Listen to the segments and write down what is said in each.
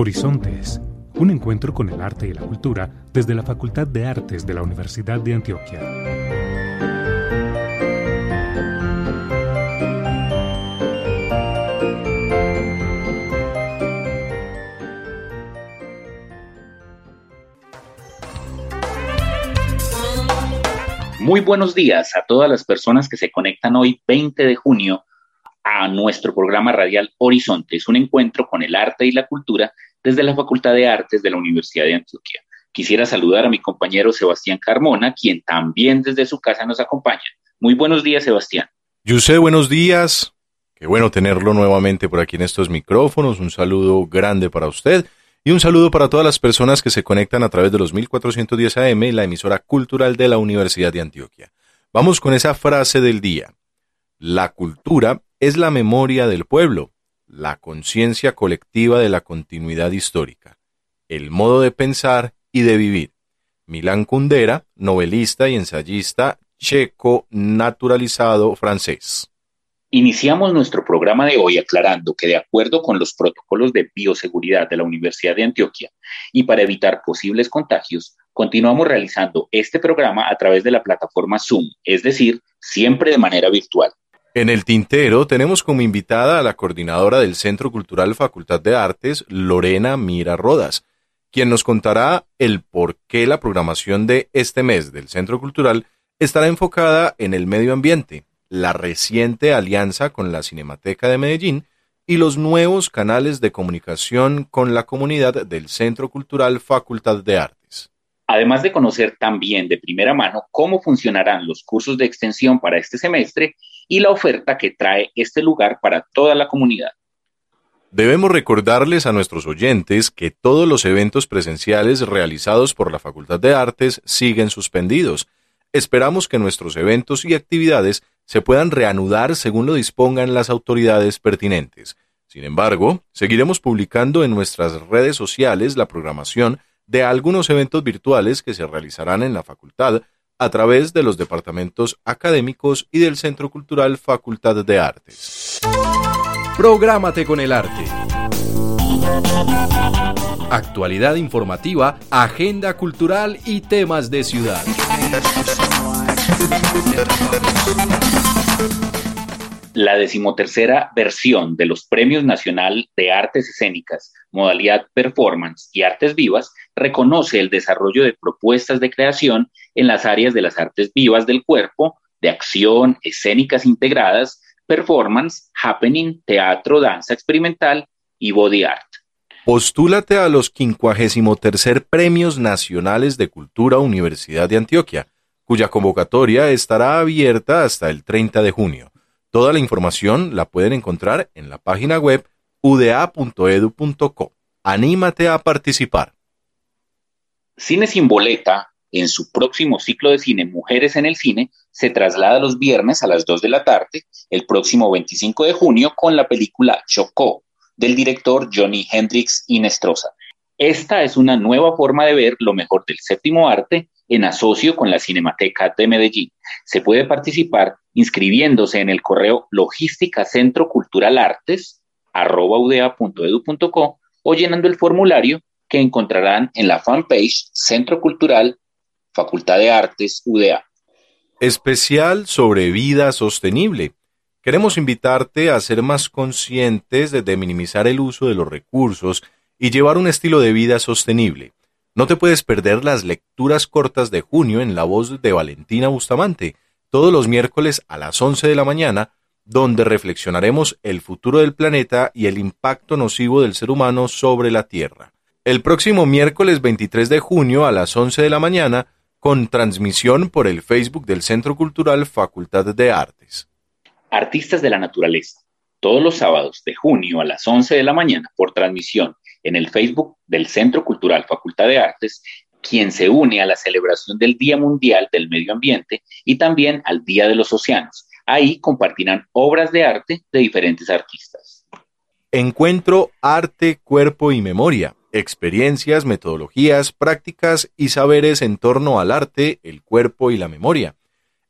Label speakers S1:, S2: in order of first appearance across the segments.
S1: Horizontes, un encuentro con el arte y la cultura desde la Facultad de Artes de la Universidad de Antioquia.
S2: Muy buenos días a todas las personas que se conectan hoy 20 de junio a nuestro programa radial Horizontes, un encuentro con el arte y la cultura desde la Facultad de Artes de la Universidad de Antioquia. Quisiera saludar a mi compañero Sebastián Carmona, quien también desde su casa nos acompaña. Muy buenos días, Sebastián.
S3: Yuse, buenos días. Qué bueno tenerlo nuevamente por aquí en estos micrófonos. Un saludo grande para usted y un saludo para todas las personas que se conectan a través de los 1410 AM, la emisora cultural de la Universidad de Antioquia. Vamos con esa frase del día. La cultura es la memoria del pueblo, la conciencia colectiva de la continuidad histórica, el modo de pensar y de vivir. Milán Kundera, novelista y ensayista checo naturalizado francés.
S2: Iniciamos nuestro programa de hoy aclarando que de acuerdo con los protocolos de bioseguridad de la Universidad de Antioquia y para evitar posibles contagios, continuamos realizando este programa a través de la plataforma Zoom, es decir, siempre de manera virtual.
S3: En el tintero tenemos como invitada a la coordinadora del Centro Cultural Facultad de Artes, Lorena Mira Rodas, quien nos contará el por qué la programación de este mes del Centro Cultural estará enfocada en el medio ambiente, la reciente alianza con la Cinemateca de Medellín y los nuevos canales de comunicación con la comunidad del Centro Cultural Facultad de Artes.
S2: Además de conocer también de primera mano cómo funcionarán los cursos de extensión para este semestre y la oferta que trae este lugar para toda la comunidad.
S3: Debemos recordarles a nuestros oyentes que todos los eventos presenciales realizados por la Facultad de Artes siguen suspendidos. Esperamos que nuestros eventos y actividades se puedan reanudar según lo dispongan las autoridades pertinentes. Sin embargo, seguiremos publicando en nuestras redes sociales la programación de algunos eventos virtuales que se realizarán en la facultad a través de los departamentos académicos y del Centro Cultural Facultad de Artes.
S4: Prográmate con el arte. Actualidad informativa, agenda cultural y temas de ciudad.
S2: La decimotercera versión de los Premios Nacional de Artes Escénicas, modalidad Performance y Artes Vivas, reconoce el desarrollo de propuestas de creación en las áreas de las artes vivas del cuerpo, de acción, escénicas integradas, performance, happening, teatro, danza experimental y body art.
S3: Postúlate a los 53 Premios Nacionales de Cultura Universidad de Antioquia, cuya convocatoria estará abierta hasta el 30 de junio. Toda la información la pueden encontrar en la página web uda.edu.co. Anímate a participar.
S2: Cine sin boleta, en su próximo ciclo de cine Mujeres en el Cine, se traslada los viernes a las 2 de la tarde, el próximo 25 de junio, con la película Chocó, del director Johnny Hendrix Inestrosa. Esta es una nueva forma de ver lo mejor del séptimo arte en asocio con la Cinemateca de Medellín. Se puede participar inscribiéndose en el correo logística centro cultural artes o llenando el formulario que encontrarán en la fanpage Centro Cultural Facultad de Artes UDA.
S3: Especial sobre vida sostenible. Queremos invitarte a ser más conscientes de minimizar el uso de los recursos y llevar un estilo de vida sostenible. No te puedes perder las lecturas cortas de junio en la voz de Valentina Bustamante, todos los miércoles a las 11 de la mañana, donde reflexionaremos el futuro del planeta y el impacto nocivo del ser humano sobre la Tierra. El próximo miércoles 23 de junio a las 11 de la mañana, con transmisión por el Facebook del Centro Cultural Facultad de Artes.
S2: Artistas de la Naturaleza, todos los sábados de junio a las 11 de la mañana por transmisión en el Facebook del Centro Cultural Facultad de Artes, quien se une a la celebración del Día Mundial del Medio Ambiente y también al Día de los Océanos. Ahí compartirán obras de arte de diferentes artistas.
S3: Encuentro Arte, Cuerpo y Memoria. Experiencias, metodologías, prácticas y saberes en torno al arte, el cuerpo y la memoria.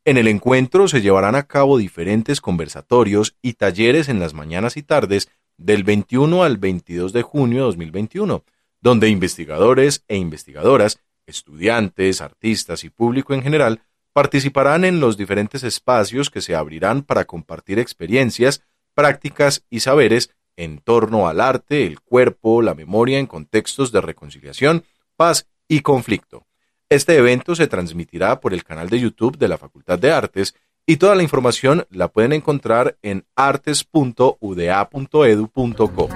S3: En el encuentro se llevarán a cabo diferentes conversatorios y talleres en las mañanas y tardes del 21 al 22 de junio de 2021, donde investigadores e investigadoras, estudiantes, artistas y público en general participarán en los diferentes espacios que se abrirán para compartir experiencias, prácticas y saberes en torno al arte, el cuerpo, la memoria en contextos de reconciliación, paz y conflicto. Este evento se transmitirá por el canal de YouTube de la Facultad de Artes y toda la información la pueden encontrar en artes.uda.edu.co.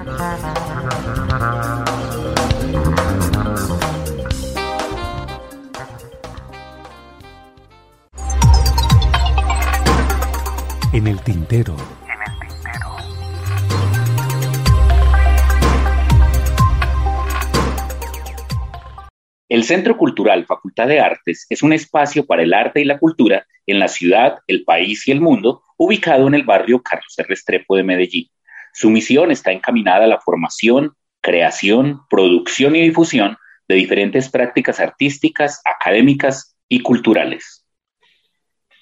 S1: En el tintero.
S2: El Centro Cultural Facultad de Artes es un espacio para el arte y la cultura en la ciudad, el país y el mundo, ubicado en el barrio Carlos R. De Medellín. Su misión está encaminada a la formación, creación, producción y difusión de diferentes prácticas artísticas, académicas y culturales.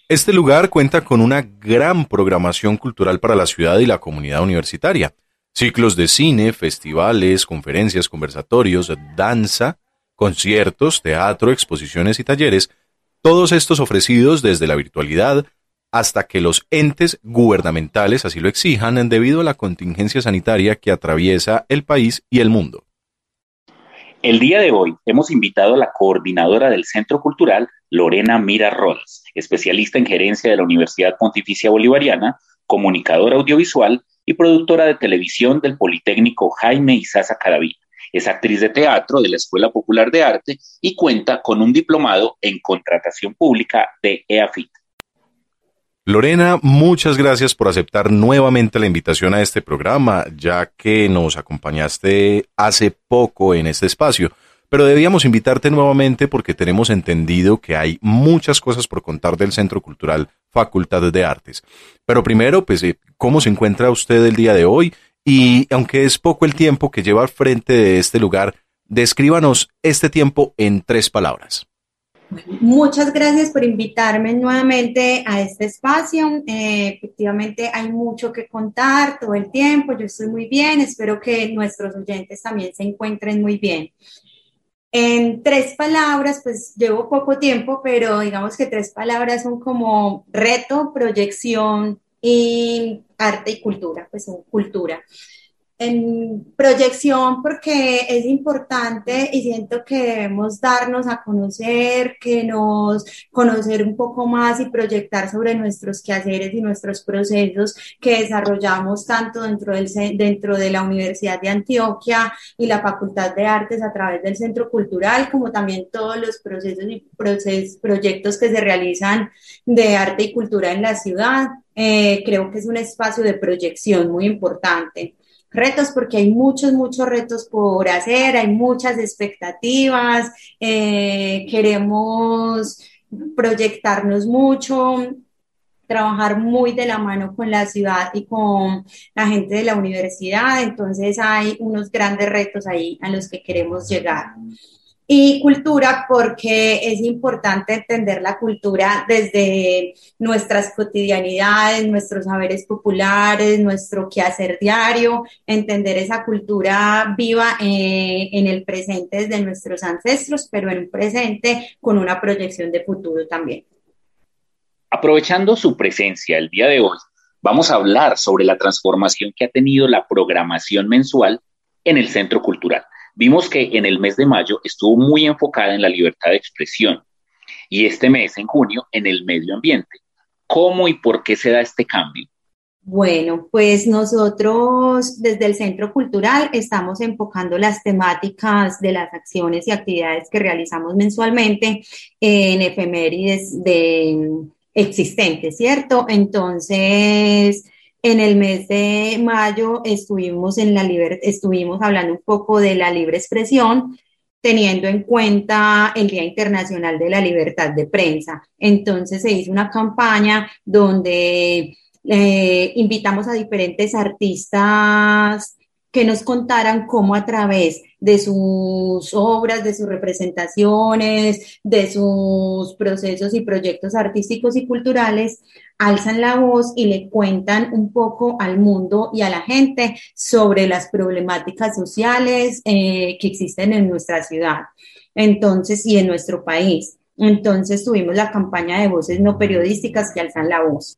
S3: Este lugar cuenta con una gran programación cultural para la ciudad y la comunidad universitaria. Ciclos de cine, festivales, conferencias, conversatorios, danza, conciertos, teatro, exposiciones y talleres, todos estos ofrecidos desde la virtualidad hasta que los entes gubernamentales así lo exijan debido a la contingencia sanitaria que atraviesa el país y el mundo.
S2: El día de hoy hemos invitado a la coordinadora del Centro Cultural, Lorena Mira Rodas, especialista en gerencia de la Universidad Pontificia Bolivariana, comunicadora audiovisual y productora de televisión del Politécnico Jaime Isaza Cadaví. Es actriz de teatro de la Escuela Popular de Arte y cuenta con un diplomado en contratación pública de EAFIT.
S3: Lorena, muchas gracias por aceptar nuevamente la invitación a este programa, ya que nos acompañaste hace poco en este espacio. Pero debíamos invitarte nuevamente porque tenemos entendido que hay muchas cosas por contar del Centro Cultural Facultad de Artes. Pero primero, pues, eh, ¿cómo se encuentra usted el día de hoy y aunque es poco el tiempo que lleva al frente de este lugar, descríbanos este tiempo en tres palabras.
S5: muchas gracias por invitarme nuevamente a este espacio. Eh, efectivamente hay mucho que contar todo el tiempo. Yo estoy muy bien. Espero que nuestros oyentes también se encuentren muy bien. En tres palabras, pues llevo poco tiempo, pero digamos que tres palabras son como reto, proyección y arte y cultura, pues cultura en proyección porque es importante y siento que debemos darnos a conocer, que nos conocer un poco más y proyectar sobre nuestros quehaceres y nuestros procesos que desarrollamos tanto dentro, del, dentro de la Universidad de Antioquia y la Facultad de Artes a través del Centro Cultural, como también todos los procesos y proyectos que se realizan de arte y cultura en la ciudad. Eh, creo que es un espacio de proyección muy importante. Retos porque hay muchos, muchos retos por hacer, hay muchas expectativas, eh, queremos proyectarnos mucho, trabajar muy de la mano con la ciudad y con la gente de la universidad, entonces hay unos grandes retos ahí a los que queremos llegar y cultura porque es importante entender la cultura desde nuestras cotidianidades, nuestros saberes populares, nuestro quehacer diario, entender esa cultura viva eh, en el presente desde nuestros ancestros, pero en un presente con una proyección de futuro también.
S2: Aprovechando su presencia el día de hoy, vamos a hablar sobre la transformación que ha tenido la programación mensual en el Centro Cultural vimos que en el mes de mayo estuvo muy enfocada en la libertad de expresión y este mes, en junio, en el medio ambiente. ¿Cómo y por qué se da este cambio?
S5: Bueno, pues nosotros desde el Centro Cultural estamos enfocando las temáticas de las acciones y actividades que realizamos mensualmente en efemérides de existentes, ¿cierto? Entonces, en el mes de mayo estuvimos, en la estuvimos hablando un poco de la libre expresión, teniendo en cuenta el Día Internacional de la Libertad de Prensa. Entonces se hizo una campaña donde eh, invitamos a diferentes artistas que nos contaran cómo a través de sus obras, de sus representaciones, de sus procesos y proyectos artísticos y culturales, alzan la voz y le cuentan un poco al mundo y a la gente sobre las problemáticas sociales eh, que existen en nuestra ciudad. Entonces, y en nuestro país. Entonces tuvimos la campaña de voces no periodísticas que alzan la voz.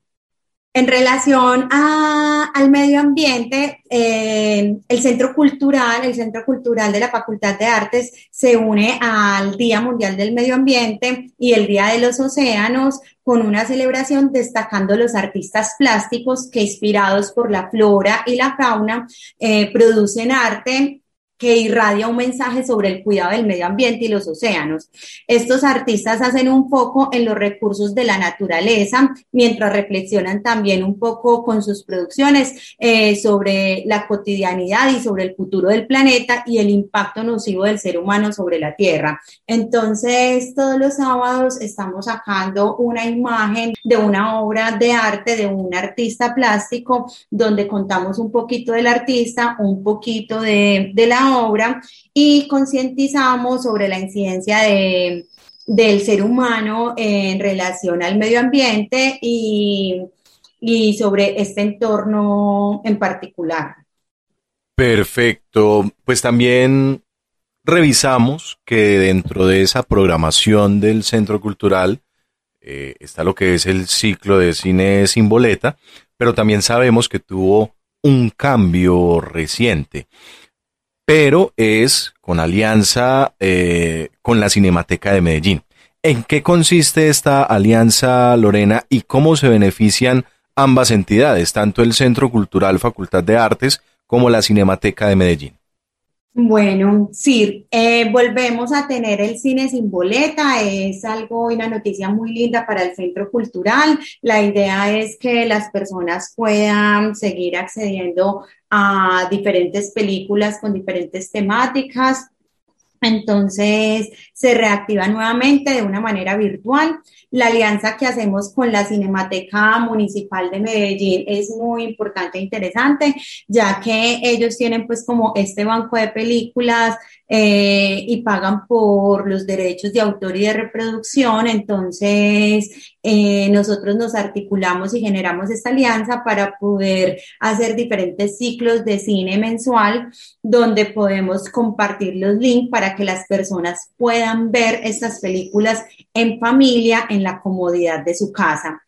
S5: En relación al medio ambiente, eh, el Centro Cultural, el Centro Cultural de la Facultad de Artes se une al Día Mundial del Medio Ambiente y el Día de los Océanos con una celebración destacando los artistas plásticos que inspirados por la flora y la fauna eh, producen arte que irradia un mensaje sobre el cuidado del medio ambiente y los océanos. Estos artistas hacen un foco en los recursos de la naturaleza, mientras reflexionan también un poco con sus producciones eh, sobre la cotidianidad y sobre el futuro del planeta y el impacto nocivo del ser humano sobre la Tierra. Entonces, todos los sábados estamos sacando una imagen de una obra de arte de un artista plástico, donde contamos un poquito del artista, un poquito de, de la obra y concientizamos sobre la incidencia de, del ser humano en relación al medio ambiente y, y sobre este entorno en particular.
S3: Perfecto. Pues también revisamos que dentro de esa programación del Centro Cultural eh, está lo que es el ciclo de cine sin boleta, pero también sabemos que tuvo un cambio reciente pero es con alianza eh, con la Cinemateca de Medellín. ¿En qué consiste esta alianza, Lorena, y cómo se benefician ambas entidades, tanto el Centro Cultural Facultad de Artes como la Cinemateca de Medellín?
S5: Bueno, sí, eh, volvemos a tener el cine sin boleta, es algo, una noticia muy linda para el centro cultural. La idea es que las personas puedan seguir accediendo a diferentes películas con diferentes temáticas. Entonces se reactiva nuevamente de una manera virtual. La alianza que hacemos con la Cinemateca Municipal de Medellín es muy importante e interesante, ya que ellos tienen pues como este banco de películas eh, y pagan por los derechos de autor y de reproducción. Entonces, eh, nosotros nos articulamos y generamos esta alianza para poder hacer diferentes ciclos de cine mensual donde podemos compartir los links para que las personas puedan ver estas películas en familia, en la comodidad de su casa.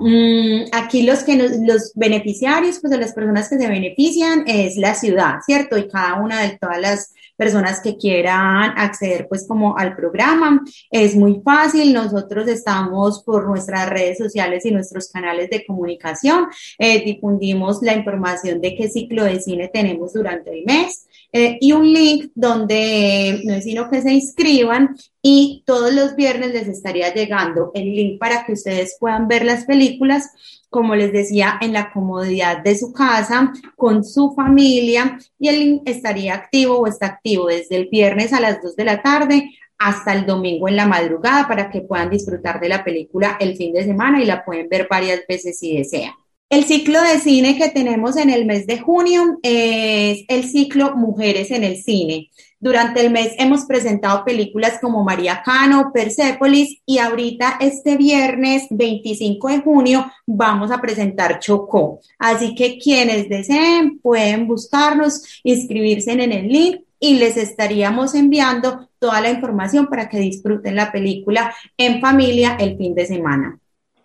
S5: Mm, aquí los que los beneficiarios, pues de las personas que se benefician es la ciudad, ¿cierto? Y cada una de todas las personas que quieran acceder pues como al programa. Es muy fácil, nosotros estamos por nuestras redes sociales y nuestros canales de comunicación, eh, difundimos la información de qué ciclo de cine tenemos durante el mes. Eh, y un link donde no es sino que se inscriban y todos los viernes les estaría llegando el link para que ustedes puedan ver las películas como les decía, en la comodidad de su casa, con su familia, y el link estaría activo o está activo desde el viernes a las 2 de la tarde hasta el domingo en la madrugada para que puedan disfrutar de la película el fin de semana y la pueden ver varias veces si desean. El ciclo de cine que tenemos en el mes de junio es el ciclo Mujeres en el Cine. Durante el mes hemos presentado películas como María Cano, Persepolis y ahorita este viernes 25 de junio vamos a presentar Chocó. Así que quienes deseen pueden buscarnos, inscribirse en el link y les estaríamos enviando toda la información para que disfruten la película en familia el fin de semana.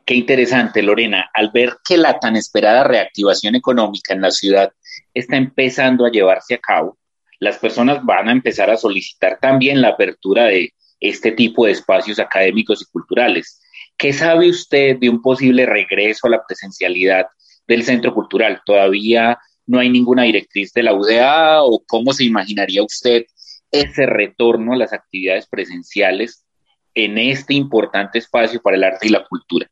S2: Qué interesante, Lorena, al ver que la tan esperada reactivación económica en la ciudad está empezando a llevarse a cabo, las personas van a empezar a solicitar también la apertura de este tipo de espacios académicos y culturales. ¿Qué sabe usted de un posible regreso a la presencialidad del centro cultural? ¿Todavía no hay ninguna directriz de la UDA o cómo se imaginaría usted ese retorno a las actividades presenciales en este importante espacio para el arte y la cultura?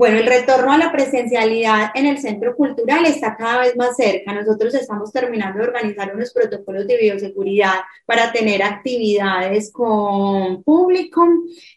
S5: Bueno, el retorno a la presencialidad en el centro cultural está cada vez más cerca. Nosotros estamos terminando de organizar unos protocolos de bioseguridad para tener actividades con público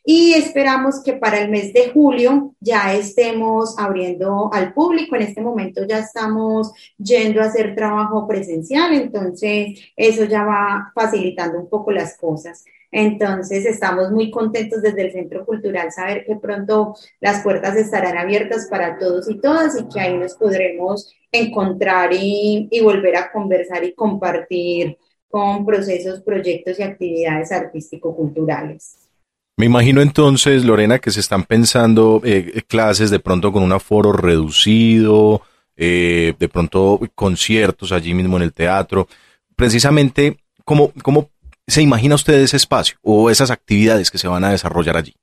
S5: y esperamos que para el mes de julio ya estemos abriendo al público. En este momento ya estamos yendo a hacer trabajo presencial, entonces eso ya va facilitando un poco las cosas. Entonces, estamos muy contentos desde el Centro Cultural saber que pronto las puertas estarán abiertas para todos y todas y que ahí nos podremos encontrar y, volver a conversar y compartir con procesos, proyectos y actividades artístico-culturales.
S3: Me imagino entonces, Lorena, que se están pensando eh, clases de pronto con un aforo reducido, eh, de pronto conciertos allí mismo en el teatro. Precisamente, ¿cómo, cómo se imagina usted ese espacio o esas actividades que se van a desarrollar allí?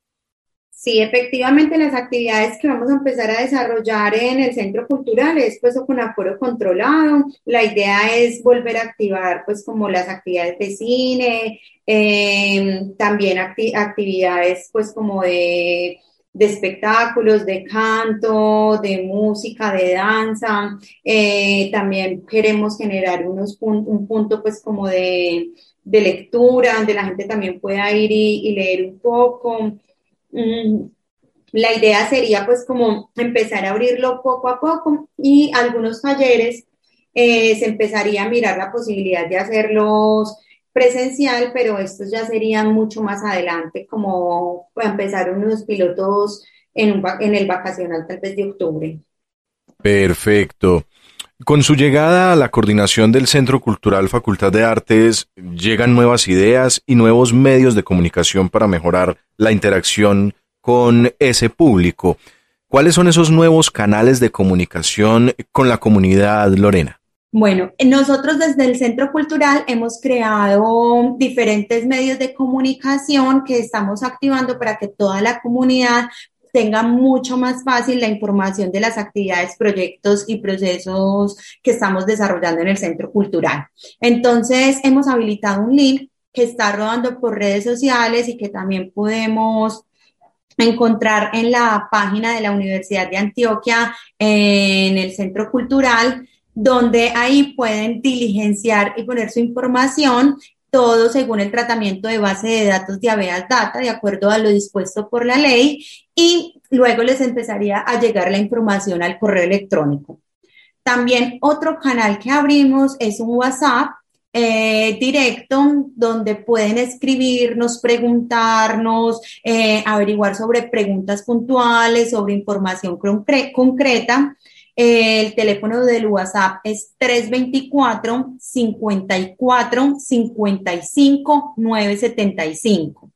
S5: Sí, efectivamente las actividades que vamos a empezar a desarrollar en el centro cultural es pues con aforo controlado. La idea es volver a activar pues como las actividades de cine, em, también actividades pues como de, espectáculos, de canto, de música, de danza. Eh, también queremos generar unos un punto pues como de de lectura, donde la gente también pueda ir y, leer un poco. Mm, la idea sería pues como empezar a abrirlo poco a poco y algunos talleres eh, se empezaría a mirar la posibilidad de hacerlos presencial, pero estos ya serían mucho más adelante, como empezar unos pilotos en, en el vacacional tal vez de octubre.
S3: Perfecto. Con su llegada a la coordinación del Centro Cultural Facultad de Artes, llegan nuevas ideas y nuevos medios de comunicación para mejorar la interacción con ese público. ¿Cuáles son esos nuevos canales de comunicación con la comunidad, Lorena?
S5: Bueno, nosotros desde el Centro Cultural hemos creado diferentes medios de comunicación que estamos activando para que toda la comunidad tenga mucho más fácil la información de las actividades, proyectos y procesos que estamos desarrollando en el Centro Cultural. Entonces, hemos habilitado un link que está rodando por redes sociales y que también podemos encontrar en la página de la Universidad de Antioquia en el Centro Cultural donde ahí pueden diligenciar y poner su información todo según el tratamiento de base de datos de Aveas Data, de acuerdo a lo dispuesto por la ley, y luego les empezaría a llegar la información al correo electrónico. También otro canal que abrimos es un WhatsApp eh, directo donde pueden escribirnos, preguntarnos, eh, averiguar sobre preguntas puntuales, sobre información concreta. El teléfono del WhatsApp es 324 54 55 975.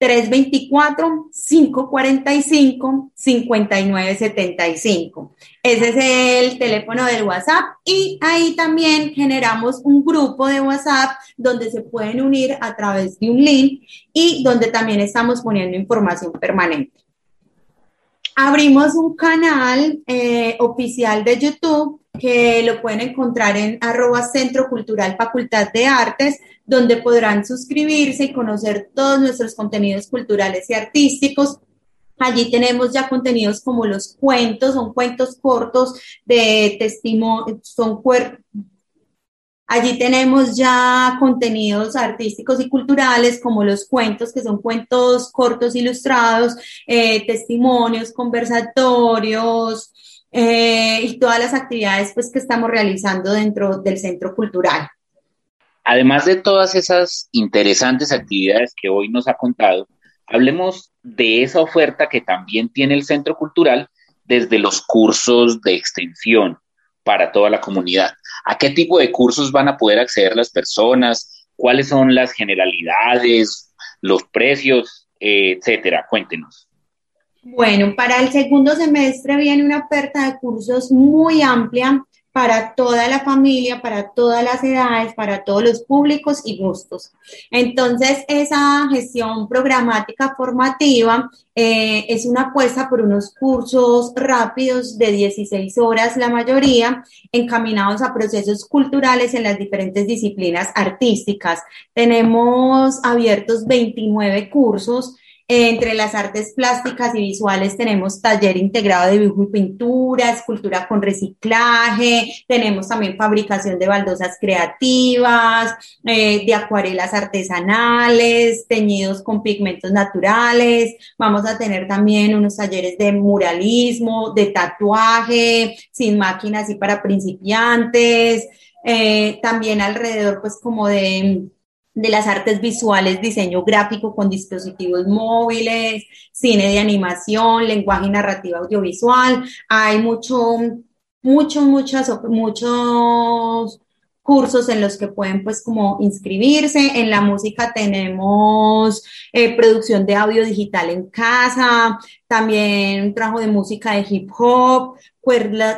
S5: 324-545-5975. Ese es el teléfono del WhatsApp y ahí también generamos un grupo de WhatsApp donde se pueden unir a través de un link y donde también estamos poniendo información permanente. Abrimos un canal eh, oficial de YouTube que lo pueden encontrar en arroba Centro Cultural Facultad de Artes, donde podrán suscribirse y conocer todos nuestros contenidos culturales y artísticos. Allí tenemos ya contenidos como los cuentos, son cuentos cortos de testimonio, son Allí tenemos ya contenidos artísticos y culturales como los cuentos, que son cuentos cortos ilustrados, eh, testimonios, conversatorios eh, y todas las actividades pues, que estamos realizando dentro del centro cultural.
S2: Además de todas esas interesantes actividades que hoy nos ha contado, hablemos de esa oferta que también tiene el centro cultural desde los cursos de extensión para toda la comunidad. ¿A qué tipo de cursos van a poder acceder las personas? ¿Cuáles son las generalidades, los precios, etcétera? Cuéntenos.
S5: Bueno, para el segundo semestre viene una oferta de cursos muy amplia para toda la familia, para todas las edades, para todos los públicos y gustos. Entonces, esa gestión programática formativa eh, es una apuesta por unos cursos rápidos de 16 horas, la mayoría, encaminados a procesos culturales en las diferentes disciplinas artísticas. Tenemos abiertos 29 cursos Entre las artes plásticas y visuales tenemos taller integrado de dibujo y pintura, escultura con reciclaje, tenemos también fabricación de baldosas creativas, eh, de acuarelas artesanales, teñidos con pigmentos naturales. Vamos a tener también unos talleres de muralismo, de tatuaje, sin máquinas y para principiantes. Eh, también alrededor, pues como de de las artes visuales, diseño gráfico con dispositivos móviles, cine de animación, lenguaje y narrativa audiovisual. Hay mucho, muchos, muchos, muchos cursos en los que pueden pues como inscribirse. En la música tenemos eh, producción de audio digital en casa, también un trabajo de música de hip hop,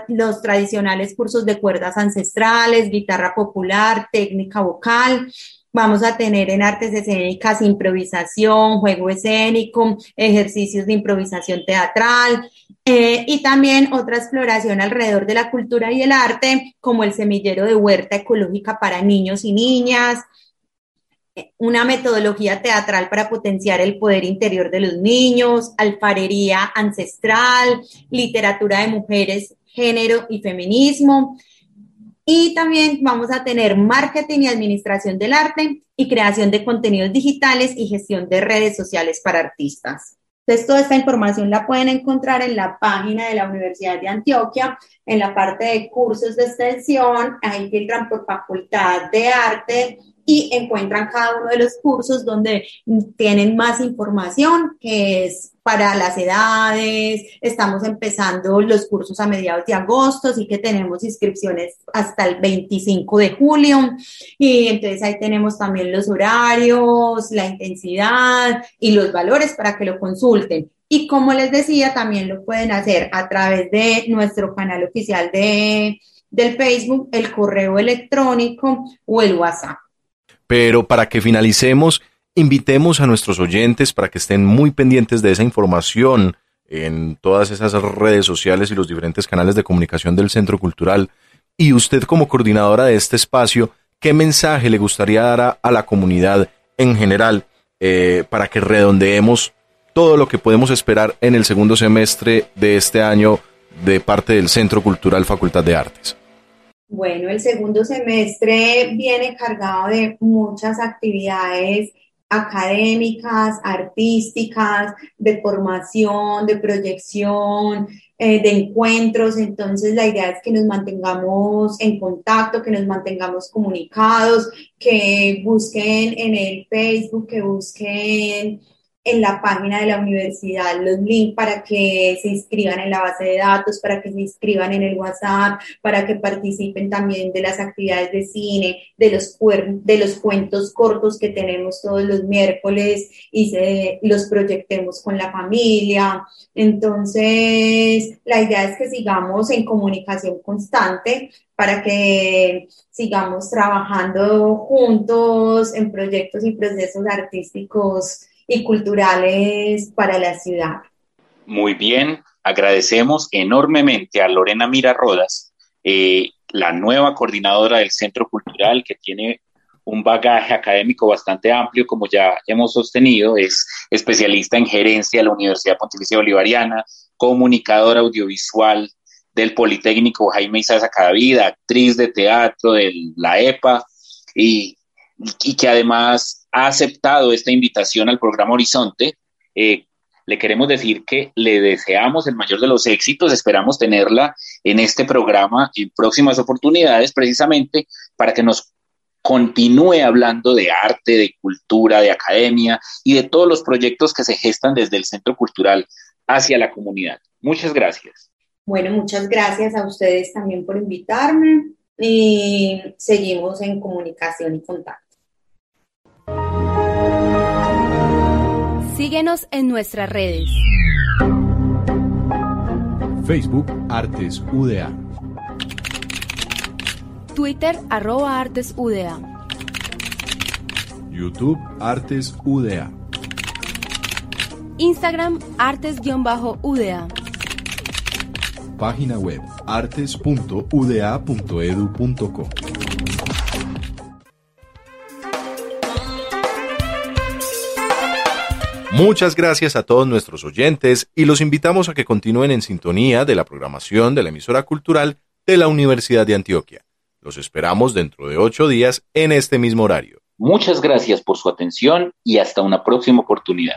S5: los tradicionales cursos de cuerdas ancestrales, guitarra popular, técnica vocal. Vamos a tener en artes escénicas improvisación, juego escénico, ejercicios de improvisación teatral eh, y también otra exploración alrededor de la cultura y el arte, como el semillero de huerta ecológica para niños y niñas, una metodología teatral para potenciar el poder interior de los niños, alfarería ancestral, literatura de mujeres, género y feminismo, y también vamos a tener marketing y administración del arte y creación de contenidos digitales y gestión de redes sociales para artistas. Entonces, toda esta información la pueden encontrar en la página de la Universidad de Antioquia, en la parte de cursos de extensión, ahí filtran por facultad de arte y encuentran cada uno de los cursos donde tienen más información, que es para las edades. Estamos empezando los cursos a mediados de agosto, así que tenemos inscripciones hasta el 25 de julio. Y entonces ahí tenemos también los horarios, la intensidad y los valores para que lo consulten. Y como les decía, también lo pueden hacer a través de nuestro canal oficial de, del Facebook, el correo electrónico o el WhatsApp.
S3: Pero para que finalicemos, invitemos a nuestros oyentes para que estén muy pendientes de esa información en todas esas redes sociales y los diferentes canales de comunicación del Centro Cultural. Y usted como coordinadora de este espacio, ¿qué mensaje le gustaría dar a, la comunidad en general eh, para que redondeemos todo lo que podemos esperar en el segundo semestre de este año de parte del Centro Cultural Facultad de Artes?
S5: Bueno, el segundo semestre viene cargado de muchas actividades académicas, artísticas, de formación, de proyección, eh, de encuentros. Entonces, la idea es que nos mantengamos en contacto, que nos mantengamos comunicados, que busquen en el Facebook, que busquen en la página de la universidad los links para que se inscriban en la base de datos, para que se inscriban en el WhatsApp, para que participen también de las actividades de cine, de los, de los cuentos cortos que tenemos todos los miércoles y los proyectemos con la familia. Entonces, la idea es que sigamos en comunicación constante para que sigamos trabajando juntos en proyectos y procesos artísticos y culturales para la ciudad.
S2: Muy bien, agradecemos enormemente a Lorena Mira Rodas, eh, la nueva coordinadora del Centro Cultural que tiene un bagaje académico bastante amplio, como ya hemos sostenido, es especialista en gerencia de la Universidad Pontificia Bolivariana, comunicadora audiovisual del Politécnico Jaime Isaza Cadavida, actriz de teatro de la EPA y, y que además ha aceptado esta invitación al programa Horizonte. Eh, le queremos decir que le deseamos el mayor de los éxitos, esperamos tenerla en este programa en próximas oportunidades, precisamente para que nos continúe hablando de arte, de cultura, de academia y de todos los proyectos que se gestan desde el Centro Cultural hacia la comunidad. Muchas gracias.
S5: Bueno, muchas gracias a ustedes también por invitarme y seguimos en comunicación y contacto.
S6: Síguenos en nuestras redes.
S1: Facebook Artes UDA.
S6: Twitter arroba Artes UDA.
S1: YouTube Artes UDA.
S6: Instagram Artes-UDA.
S1: Página web artes.uda.edu.co.
S3: Muchas gracias a todos nuestros oyentes y los invitamos a que continúen en sintonía de la programación de la emisora cultural de la Universidad de Antioquia. Los esperamos dentro de ocho días en este mismo horario.
S2: Muchas gracias por su atención y hasta una próxima oportunidad.